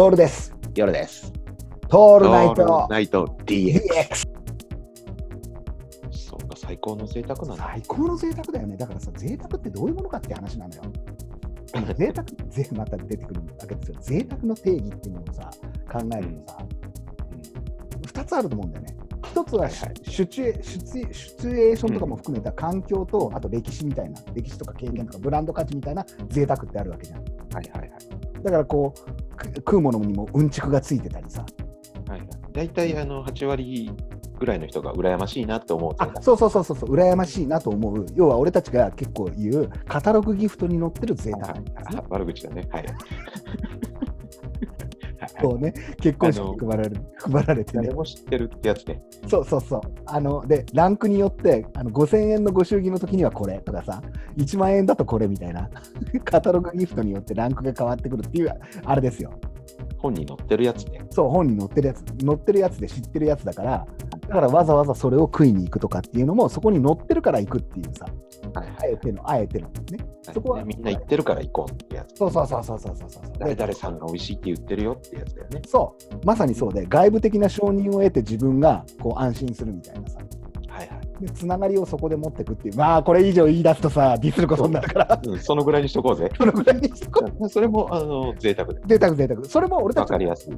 トールです。夜です。トールナイトナイト DX。そうか、最高の贅沢なんだ。最高の贅沢だよね。だからさ、贅沢ってどういうものかって話なのよ。贅沢、ぜまた出てくるわけですよ。贅沢の定義っていうのをさ、考えるとさ、2つあると思うんだよね。一つははいはいシチュエーションとかも含めた環境と、あと歴史みたいな、歴史とか経験とかブランド価値みたいな贅沢ってあるわけじゃん。はいはいはい。だからこう、く食うものにもうんちくがついてたりさ。はいはい、大体あの8割ぐらいの人が羨ましいなって思うとあそうそうそうそうそう、羨ましいなと思う。要は俺たちが結構言う、カタログギフトに載ってる贅沢はいあ悪口だね。はい。はいをね、結婚式に配られる配られてね誰。も知ってるってやつね。そうそうそう。あの、で、ランクによって、あの5000円のご祝儀の時にはこれとかさ、1万円だとこれみたいな、カタログギフトによってランクが変わってくるっていう、あれですよ。本に載ってるやつね。そう、本に載ってるやつ、載ってるやつで知ってるやつだから、だからわざわざそれを食いに行くとかっていうのも、そこに載ってるから行くっていうさ、はいあえての、あえてのね。そこはねみんな言ってるから行こうってやつ。そうそうそうそうそうそうそう。誰々さんが美味しいって言ってるよってやつだよね。そう、まさにそうで、外部的な承認を得て自分がこう安心するみたいなさ、はいはい。でつながりをそこで持っていくっていう、まあ、これ以上言い出すとさ、ディスることになるから、うん、そのぐらいにしとこうぜ。そのぐらいにしとこうそれもあの贅沢で。贅沢贅沢。それも俺たわちかりやすい。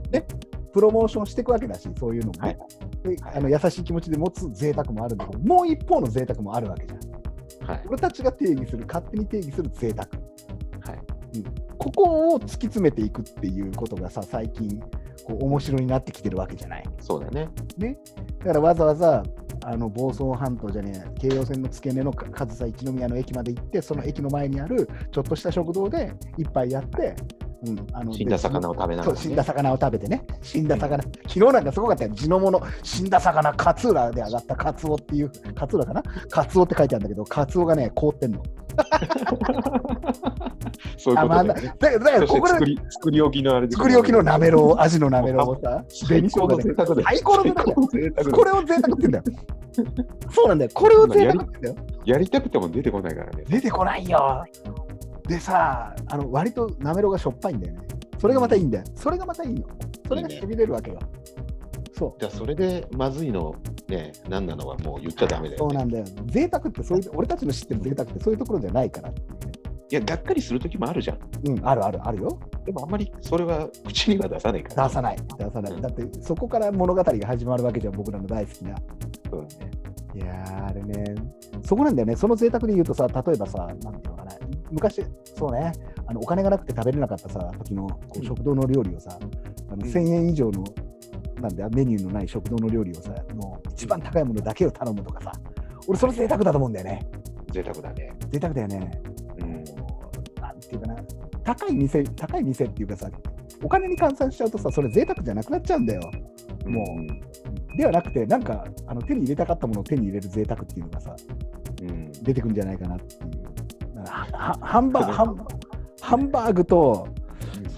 プロモーションしていくわけだし、そういうのもね、はいであの優しい気持ちで持つ贅沢もあるんだけど、もう一方の贅沢もあるわけじゃん。はい。俺たちが定義する、勝手に定義する贅沢。はい。ここを突き詰めていくっていうことがさ、最近、こう面白になってきてるわけじゃない。そうだね。だからわざわざあの房総半島じゃねえ京葉線の付け根のか上総一宮の駅まで行ってその駅の前にあるちょっとした食堂で一杯やって、うん、あの死んだ魚を食べながら、ね。死んだ魚を食べてね。死んだ魚。昨日なんかすごかったよ。地のもの死んだ魚勝浦で上がったカツオっていう勝浦かな？カツオって書いてあるんだけどカツオがね凍ってんの。そういうことだよね。だだからここ作り作り置きのあれで。作り置きのなめろうアジのなめろうをさ最高の贅沢だよ。最高の贅沢これを贅沢って言うんだよ。そうなんだよ。これを贅沢って言うんだよ。やりたくても出てこないからね。出てこないよ。でさ、あの割となめろうがしょっぱいんだよね。それがまたいいんだよ。それがまたいいの。それがしびれるわけよ。そう。じゃあそれでまずいのね、何なのはもう言っちゃダメだよ、ね。そうなんだよ。贅沢ってそういう、俺たちの知ってる贅沢ってそういうところじゃないからっていうね。いや、がっかりする時もあるじゃん。うん、あるあるあるよ。でもあんまりそれは口には出さないから。出さない。出さない。うんだってそこから物語が始まるわけじゃん、僕らの大好きな。そうね。いやー、あれね、そこなんだよね。その贅沢で言うとさ、例えばさ、なんていうのかな。昔、そうね、あのお金がなくて食べれなかったさ、時のこううん食堂の料理をさ、あのうん1000円以上の、なんだ、メニューのない食堂の料理をさ、もう一番高いものだけを頼むとかさ、俺、それ贅沢だと思うんだよね。贅沢だね。贅沢だよね。うん。なんていうかな、高い店、高い店っていうかさ、お金に換算しちゃうとさ、それ贅沢じゃなくなっちゃうんだよ。もううん。ではなくて、なんかあの手に入れたかったものを手に入れる贅沢っていうのがさ、うん。出てくるんじゃないかなっていう。ハンバーグ、ハンバーグと、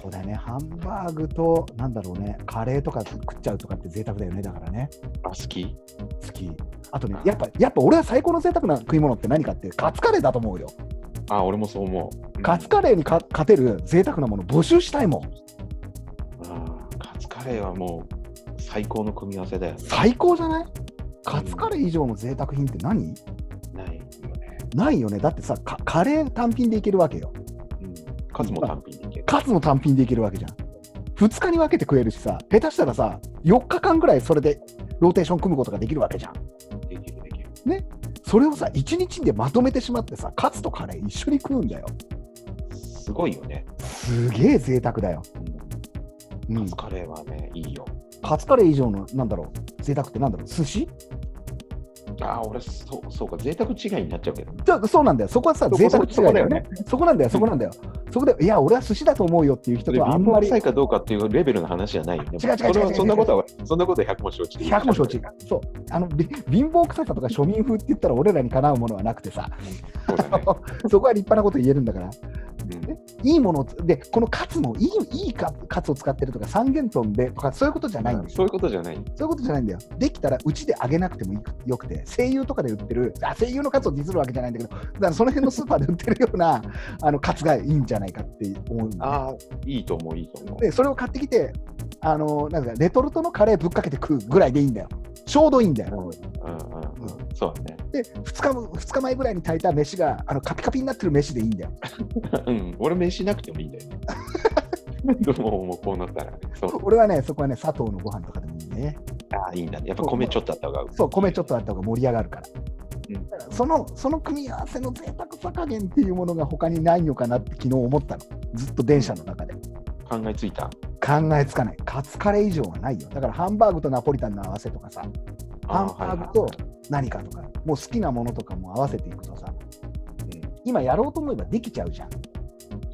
そうだよね、ハンバーグと、なんだろうね、カレーとか食っちゃうとかって贅沢だよね、だからね、あ、好き？好き。あとね、やっぱ、やっぱ俺は最高の贅沢な食い物って何かって、カツカレーだと思うよ。あ、俺もそう思う。カツカレーにか勝てる贅沢なもの募集したいもん。カツカレーはもう最高の組み合わせだよね。最高じゃない？カツカレー以上の贅沢品って何？ないよね。ないよね。だってさ、かカレー単品でいけるわけよ。うん。カツも単品でいける。カツも単品でいけるわけじゃん。2日に分けて食えるしさ、下手したらさ、4日間ぐらいそれでローテーション組むことができるわけじゃん。できるできる。それをさ、1日でまとめてしまってさ、カツとカレー一緒に食うんだよ。すごいよね。すげえ贅沢だよ。うんカツ、カレーはね、いいよ。カツカレー以上の、なんだろう、贅沢ってなんだろう、寿司？ああ、俺、そう、そうか、贅沢違いになっちゃうけど。じゃあそうなんだよ。そこはさ、贅沢違いだよねそこなんだよ、そこなんだよ。そこで、いや、俺は寿司だと思うよっていう人とはあんまり貧乏臭いかどうかっていうレベルの話じゃないよね。違う違う違うそれは違うそんなことは、そんなことは100も承知で。100も承知。そう。あの、び貧乏臭さとか庶民風って言ったら俺らにかなうものはなくてさ。そこは立派なこと言えるんだから。うんいいものをで、このカツもいいいいカカツを使ってるとか、三元豚でとか、そういうことじゃないんですよ。そういうことじゃない。そういうことじゃないんだよ。できたら、うちで揚げなくてもよくて、声優とかで売ってる、あ声優のカツをディスるわけじゃないんだけど、だからその辺のスーパーで売ってるような あのカツがいいんじゃないかって思うんだよねああ、いいと思う、いいと思う。で、それを買ってきて、あのなんかレトルトのカレーぶっかけて食うぐらいでいいんだよ。ちょうどいいんだよ。うんうんうん、そうだね。で2日、二日前ぐらいに炊いた飯があのカピカピになってる飯でいいんだよ。うん、俺飯なくてもいいんだよね。でも、もうこうなったらね。そう。俺はね、そこはね、砂糖のご飯とかでもいいね。ああ、いいんだね。やっぱ米ちょっとあった方が。そう、米ちょっとあった方が盛り上がるから。うんだからそのその組み合わせの贅沢さ加減っていうものが他にないのかなって昨日思ったの。ずっと電車の中で。考えついた？考えつかない。カツカレー以上はないよ。だからハンバーグとナポリタンの合わせとかさ、ハンバーグと何かとか、もう好きなものとかも合わせていくとさ、うん今やろうと思えばできちゃうじゃん。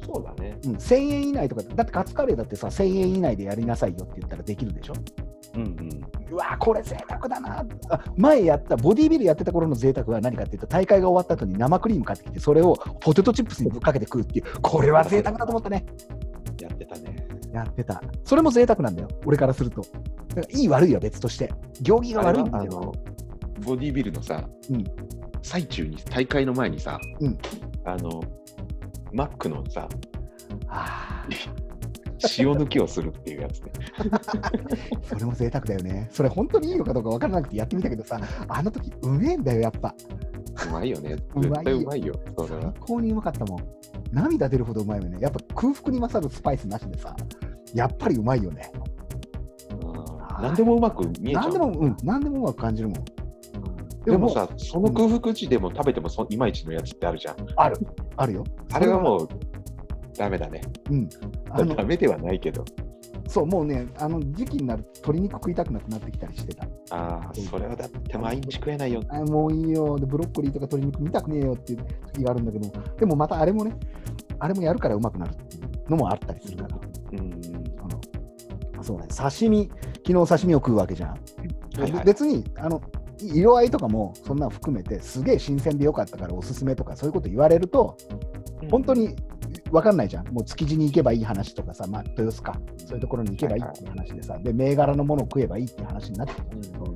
そうだね。うん、1000円以内とか、だってカツカレーだってさ、1000円以内でやりなさいよって言ったらできるでしょ？うんうん。うわこれ贅沢だなあ前やったボディービルやってた頃の贅沢は何かっていうと大会が終わった後に生クリーム買ってきてそれをポテトチップスにぶっかけて食うっていうこれは贅沢だと思ったねやってたね。やってたそれも贅沢なんだよ俺からするとだからいい悪いは別として行儀が悪いんだよボディビルのさ、うん。最中に、大会の前にさ、うん。あの、マックのさ、あ塩抜きをするっていうやつね。ー それも贅沢だよね。それ本当にいいのかどうか分からなくてやってみたけどさあの時うめえんだよやっぱ。うまいよね。うまいよ。絶対うまいよ。それ最は。高にうまかったもん。涙出るほどうまいよね。やっぱ空腹に勝るスパイスなしでさやっぱりうまいよね。うん。何でもうまく見えちゃう。何でも、うん、何でもうまく感じるもんでもさ、その空腹値でも食べてもそいまいちのやつってあるじゃん。あるあるよあれはもう、ダメだね。うん、あのダメではないけど。そう、もうね、あの時期になると鶏肉食いたくなくなってきたりしてた。ああ、それはだって毎日食えないよ。あもういいよで、ブロッコリーとか鶏肉見たくねえよっていう時があるんだけど、でもまたあれもね、あれもやるからうまくなるっていうのもあったりするから、うん。あのそうね、刺身、昨日刺身を食うわけじゃん。はいはい別にあの色合いとかもそんなの含めて、すげえ新鮮でよかったからおすすめとか、そういうこと言われると、本当に分かんないじゃん。もう築地に行けばいい話とかさ、まあ、豊洲か、そういうところに行けばいいっていう話でさ、で、銘柄のものを食えばいいっていう話になってくるんだけど、